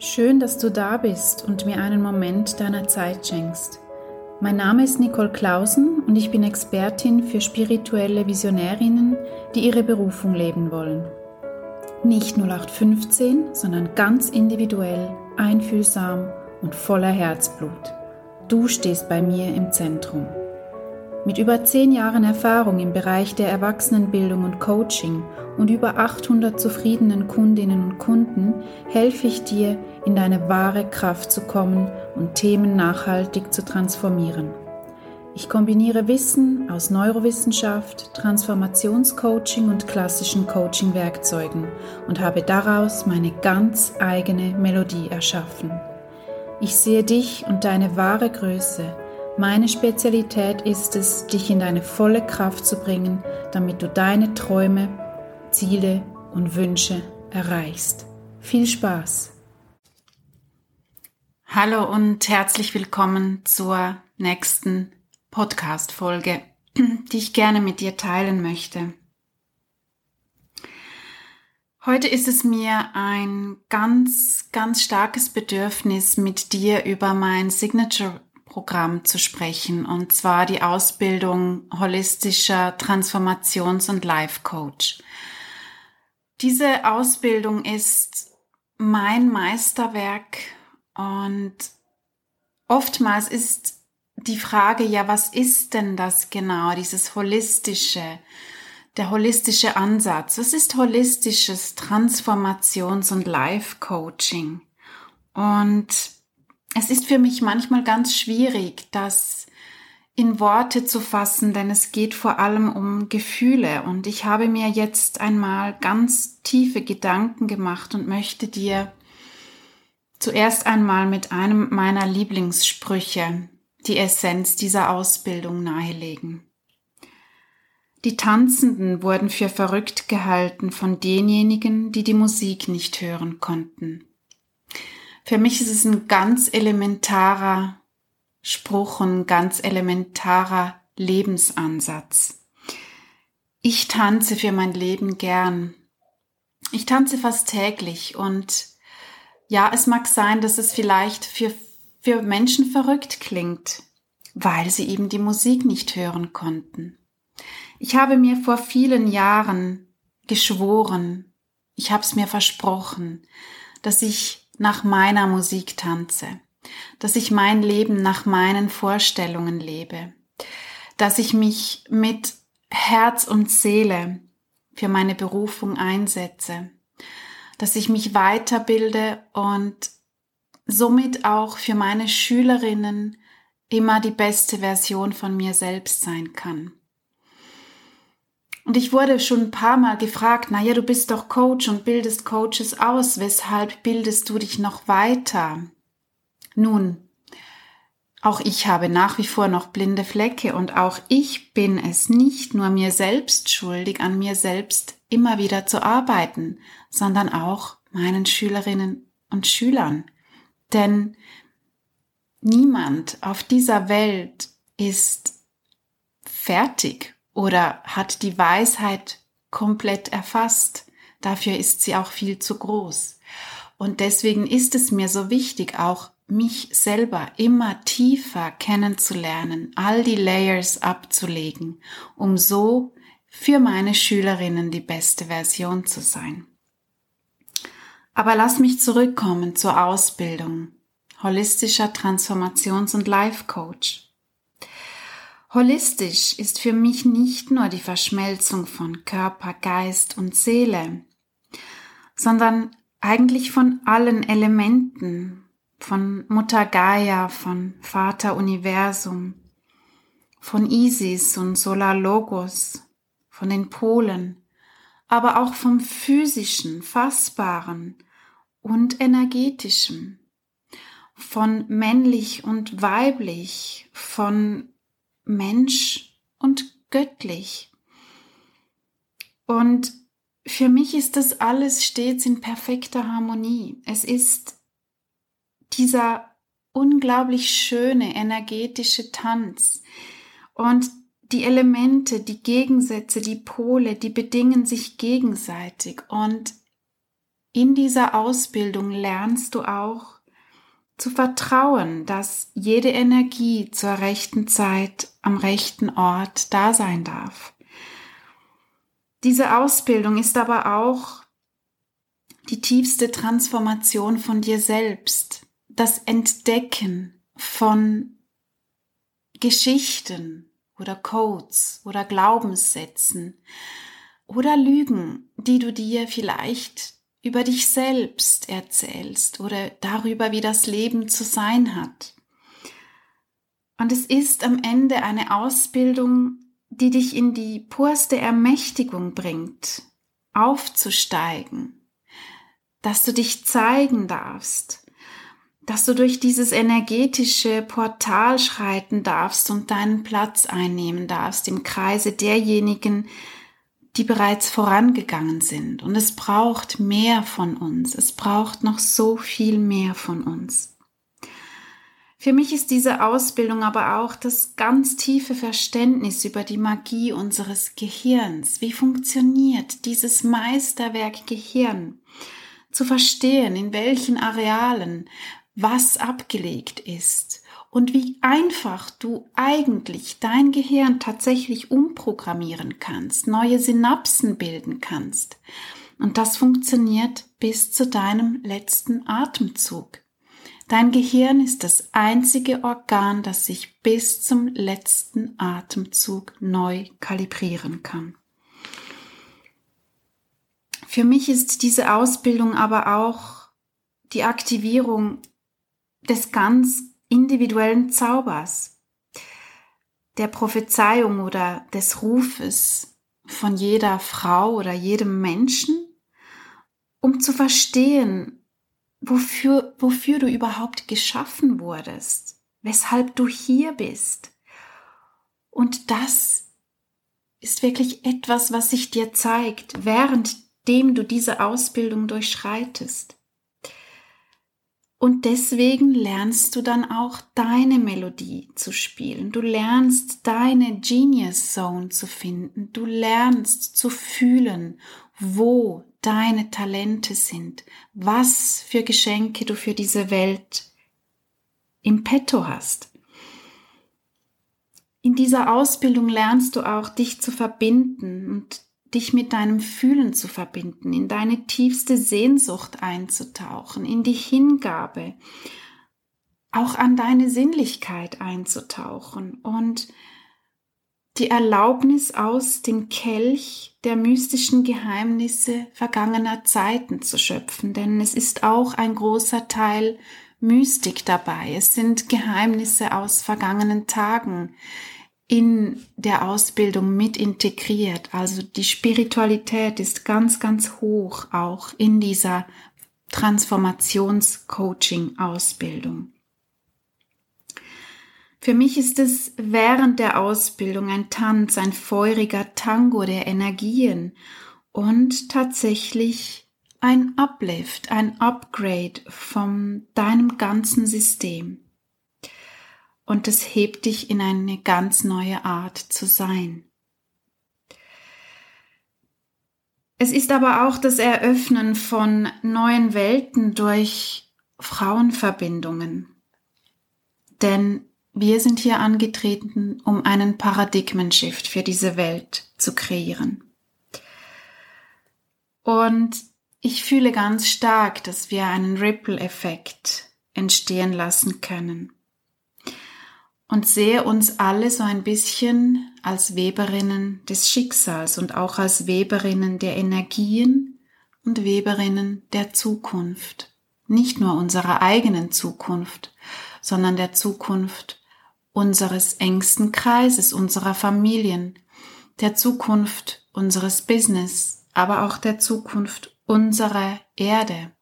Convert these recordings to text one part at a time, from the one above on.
Schön, dass du da bist und mir einen Moment deiner Zeit schenkst. Mein Name ist Nicole Clausen und ich bin Expertin für spirituelle Visionärinnen, die ihre Berufung leben wollen. Nicht 0815, sondern ganz individuell, einfühlsam und voller Herzblut. Du stehst bei mir im Zentrum. Mit über zehn Jahren Erfahrung im Bereich der Erwachsenenbildung und Coaching und über 800 zufriedenen Kundinnen und Kunden helfe ich dir, in deine wahre Kraft zu kommen und Themen nachhaltig zu transformieren. Ich kombiniere Wissen aus Neurowissenschaft, Transformationscoaching und klassischen Coaching-Werkzeugen und habe daraus meine ganz eigene Melodie erschaffen. Ich sehe dich und deine wahre Größe – meine Spezialität ist es, dich in deine volle Kraft zu bringen, damit du deine Träume, Ziele und Wünsche erreichst. Viel Spaß! Hallo und herzlich willkommen zur nächsten Podcast-Folge, die ich gerne mit dir teilen möchte. Heute ist es mir ein ganz, ganz starkes Bedürfnis, mit dir über mein Signature Programm zu sprechen, und zwar die Ausbildung holistischer Transformations- und Life Coach. Diese Ausbildung ist mein Meisterwerk und oftmals ist die Frage, ja, was ist denn das genau, dieses holistische, der holistische Ansatz? Was ist holistisches Transformations- und Life Coaching? Und es ist für mich manchmal ganz schwierig, das in Worte zu fassen, denn es geht vor allem um Gefühle und ich habe mir jetzt einmal ganz tiefe Gedanken gemacht und möchte dir zuerst einmal mit einem meiner Lieblingssprüche die Essenz dieser Ausbildung nahelegen. Die Tanzenden wurden für verrückt gehalten von denjenigen, die die Musik nicht hören konnten. Für mich ist es ein ganz elementarer Spruch, ein ganz elementarer Lebensansatz. Ich tanze für mein Leben gern. Ich tanze fast täglich und ja, es mag sein, dass es vielleicht für, für Menschen verrückt klingt, weil sie eben die Musik nicht hören konnten. Ich habe mir vor vielen Jahren geschworen, ich habe es mir versprochen, dass ich nach meiner Musik tanze, dass ich mein Leben nach meinen Vorstellungen lebe, dass ich mich mit Herz und Seele für meine Berufung einsetze, dass ich mich weiterbilde und somit auch für meine Schülerinnen immer die beste Version von mir selbst sein kann. Und ich wurde schon ein paar Mal gefragt, na ja, du bist doch Coach und bildest Coaches aus, weshalb bildest du dich noch weiter? Nun, auch ich habe nach wie vor noch blinde Flecke und auch ich bin es nicht nur mir selbst schuldig, an mir selbst immer wieder zu arbeiten, sondern auch meinen Schülerinnen und Schülern. Denn niemand auf dieser Welt ist fertig oder hat die Weisheit komplett erfasst. Dafür ist sie auch viel zu groß. Und deswegen ist es mir so wichtig, auch mich selber immer tiefer kennenzulernen, all die Layers abzulegen, um so für meine Schülerinnen die beste Version zu sein. Aber lass mich zurückkommen zur Ausbildung. Holistischer Transformations- und Life Coach. Holistisch ist für mich nicht nur die Verschmelzung von Körper, Geist und Seele, sondern eigentlich von allen Elementen, von Mutter Gaia, von Vater Universum, von Isis und Solar Logos, von den Polen, aber auch vom physischen, fassbaren und energetischen, von männlich und weiblich, von Mensch und göttlich. Und für mich ist das alles stets in perfekter Harmonie. Es ist dieser unglaublich schöne energetische Tanz. Und die Elemente, die Gegensätze, die Pole, die bedingen sich gegenseitig. Und in dieser Ausbildung lernst du auch zu vertrauen, dass jede Energie zur rechten Zeit am rechten Ort da sein darf. Diese Ausbildung ist aber auch die tiefste Transformation von dir selbst, das Entdecken von Geschichten oder Codes oder Glaubenssätzen oder Lügen, die du dir vielleicht über dich selbst erzählst oder darüber, wie das Leben zu sein hat. Und es ist am Ende eine Ausbildung, die dich in die purste Ermächtigung bringt, aufzusteigen, dass du dich zeigen darfst, dass du durch dieses energetische Portal schreiten darfst und deinen Platz einnehmen darfst im Kreise derjenigen, die bereits vorangegangen sind. Und es braucht mehr von uns. Es braucht noch so viel mehr von uns. Für mich ist diese Ausbildung aber auch das ganz tiefe Verständnis über die Magie unseres Gehirns. Wie funktioniert dieses Meisterwerk Gehirn? Zu verstehen, in welchen Arealen was abgelegt ist und wie einfach du eigentlich dein Gehirn tatsächlich umprogrammieren kannst, neue Synapsen bilden kannst. Und das funktioniert bis zu deinem letzten Atemzug. Dein Gehirn ist das einzige Organ, das sich bis zum letzten Atemzug neu kalibrieren kann. Für mich ist diese Ausbildung aber auch die Aktivierung des ganz individuellen Zaubers, der Prophezeiung oder des Rufes von jeder Frau oder jedem Menschen, um zu verstehen, wofür, wofür du überhaupt geschaffen wurdest, weshalb du hier bist. Und das ist wirklich etwas, was sich dir zeigt, währenddem du diese Ausbildung durchschreitest. Und deswegen lernst du dann auch deine Melodie zu spielen. Du lernst deine Genius Zone zu finden. Du lernst zu fühlen, wo deine Talente sind, was für Geschenke du für diese Welt im Petto hast. In dieser Ausbildung lernst du auch, dich zu verbinden und dich mit deinem Fühlen zu verbinden, in deine tiefste Sehnsucht einzutauchen, in die Hingabe, auch an deine Sinnlichkeit einzutauchen und die Erlaubnis aus dem Kelch der mystischen Geheimnisse vergangener Zeiten zu schöpfen, denn es ist auch ein großer Teil Mystik dabei. Es sind Geheimnisse aus vergangenen Tagen, in der Ausbildung mit integriert. Also die Spiritualität ist ganz, ganz hoch auch in dieser Transformations-Coaching-Ausbildung. Für mich ist es während der Ausbildung ein Tanz, ein feuriger Tango der Energien und tatsächlich ein Uplift, ein Upgrade von deinem ganzen System und es hebt dich in eine ganz neue Art zu sein. Es ist aber auch das Eröffnen von neuen Welten durch Frauenverbindungen. Denn wir sind hier angetreten, um einen Paradigmenshift für diese Welt zu kreieren. Und ich fühle ganz stark, dass wir einen Ripple-Effekt entstehen lassen können und sehe uns alle so ein bisschen als Weberinnen des Schicksals und auch als Weberinnen der Energien und Weberinnen der Zukunft. Nicht nur unserer eigenen Zukunft, sondern der Zukunft unseres engsten Kreises, unserer Familien, der Zukunft unseres Business, aber auch der Zukunft unserer Erde.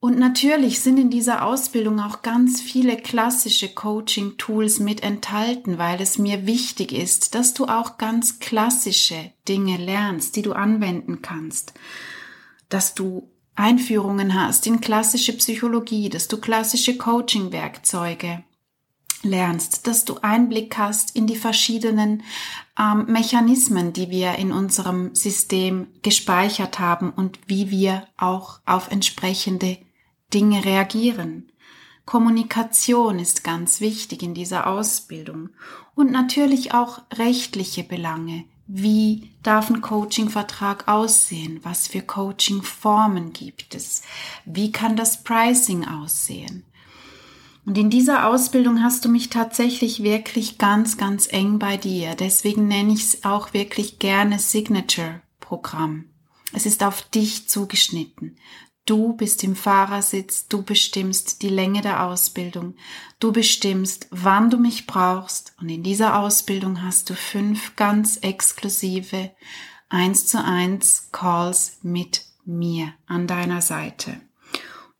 Und natürlich sind in dieser Ausbildung auch ganz viele klassische Coaching-Tools mit enthalten, weil es mir wichtig ist, dass du auch ganz klassische Dinge lernst, die du anwenden kannst, dass du Einführungen hast in klassische Psychologie, dass du klassische Coaching-Werkzeuge lernst, dass du Einblick hast in die verschiedenen ähm, Mechanismen, die wir in unserem System gespeichert haben und wie wir auch auf entsprechende Dinge reagieren. Kommunikation ist ganz wichtig in dieser Ausbildung und natürlich auch rechtliche Belange. Wie darf ein Coaching-Vertrag aussehen? Was für Coaching-Formen gibt es? Wie kann das Pricing aussehen? Und in dieser Ausbildung hast du mich tatsächlich wirklich ganz, ganz eng bei dir. Deswegen nenne ich es auch wirklich gerne Signature-Programm. Es ist auf dich zugeschnitten. Du bist im Fahrersitz, du bestimmst die Länge der Ausbildung, du bestimmst, wann du mich brauchst und in dieser Ausbildung hast du fünf ganz exklusive 1 zu 1 Calls mit mir an deiner Seite.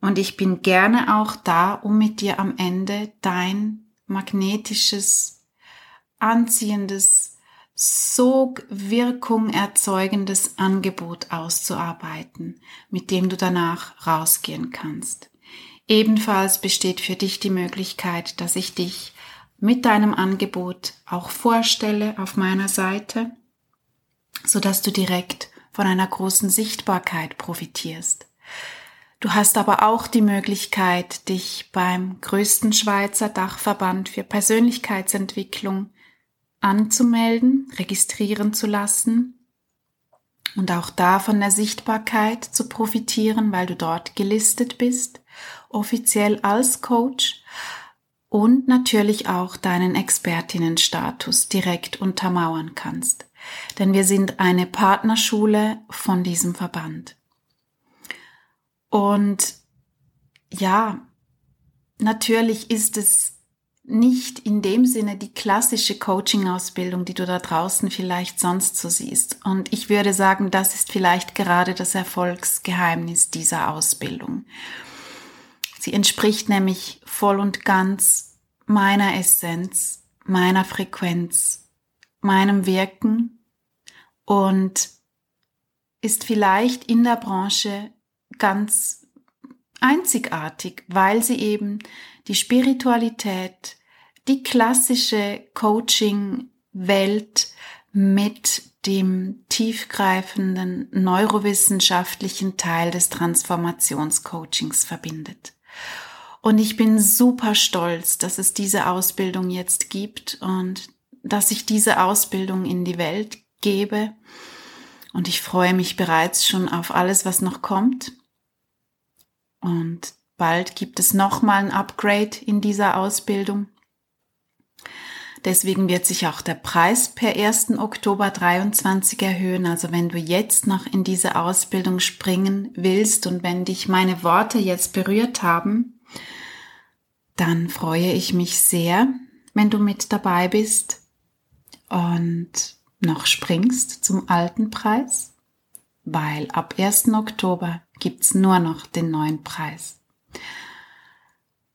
Und ich bin gerne auch da, um mit dir am Ende dein magnetisches, anziehendes, Sogwirkung erzeugendes Angebot auszuarbeiten, mit dem du danach rausgehen kannst. Ebenfalls besteht für dich die Möglichkeit, dass ich dich mit deinem Angebot auch vorstelle auf meiner Seite, so dass du direkt von einer großen Sichtbarkeit profitierst. Du hast aber auch die Möglichkeit, dich beim größten Schweizer Dachverband für Persönlichkeitsentwicklung anzumelden, registrieren zu lassen und auch da von der Sichtbarkeit zu profitieren, weil du dort gelistet bist, offiziell als Coach und natürlich auch deinen Expertinnenstatus direkt untermauern kannst. Denn wir sind eine Partnerschule von diesem Verband. Und ja, natürlich ist es nicht in dem Sinne die klassische Coaching-Ausbildung, die du da draußen vielleicht sonst so siehst. Und ich würde sagen, das ist vielleicht gerade das Erfolgsgeheimnis dieser Ausbildung. Sie entspricht nämlich voll und ganz meiner Essenz, meiner Frequenz, meinem Wirken und ist vielleicht in der Branche ganz einzigartig, weil sie eben die Spiritualität, die klassische Coaching-Welt mit dem tiefgreifenden neurowissenschaftlichen Teil des Transformationscoachings verbindet. Und ich bin super stolz, dass es diese Ausbildung jetzt gibt und dass ich diese Ausbildung in die Welt gebe. Und ich freue mich bereits schon auf alles, was noch kommt. Und bald gibt es nochmal ein Upgrade in dieser Ausbildung. Deswegen wird sich auch der Preis per 1. Oktober 23 erhöhen. Also wenn du jetzt noch in diese Ausbildung springen willst und wenn dich meine Worte jetzt berührt haben, dann freue ich mich sehr, wenn du mit dabei bist und noch springst zum alten Preis weil ab 1. Oktober gibt's nur noch den neuen Preis.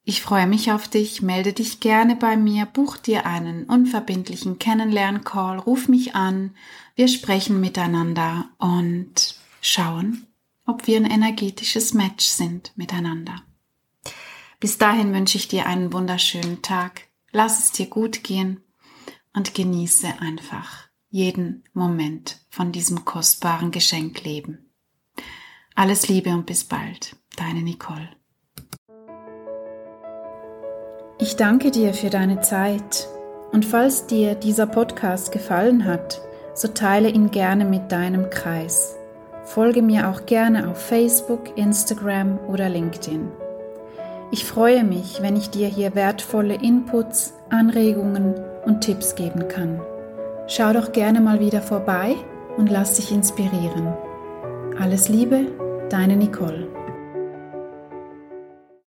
Ich freue mich auf dich, melde dich gerne bei mir, buch dir einen unverbindlichen Kennenlern-Call, ruf mich an, wir sprechen miteinander und schauen, ob wir ein energetisches Match sind miteinander. Bis dahin wünsche ich dir einen wunderschönen Tag, lass es dir gut gehen und genieße einfach jeden Moment von diesem kostbaren Geschenk leben. Alles Liebe und bis bald, deine Nicole. Ich danke dir für deine Zeit und falls dir dieser Podcast gefallen hat, so teile ihn gerne mit deinem Kreis. Folge mir auch gerne auf Facebook, Instagram oder LinkedIn. Ich freue mich, wenn ich dir hier wertvolle Inputs, Anregungen und Tipps geben kann. Schau doch gerne mal wieder vorbei und lass dich inspirieren. Alles Liebe, deine Nicole.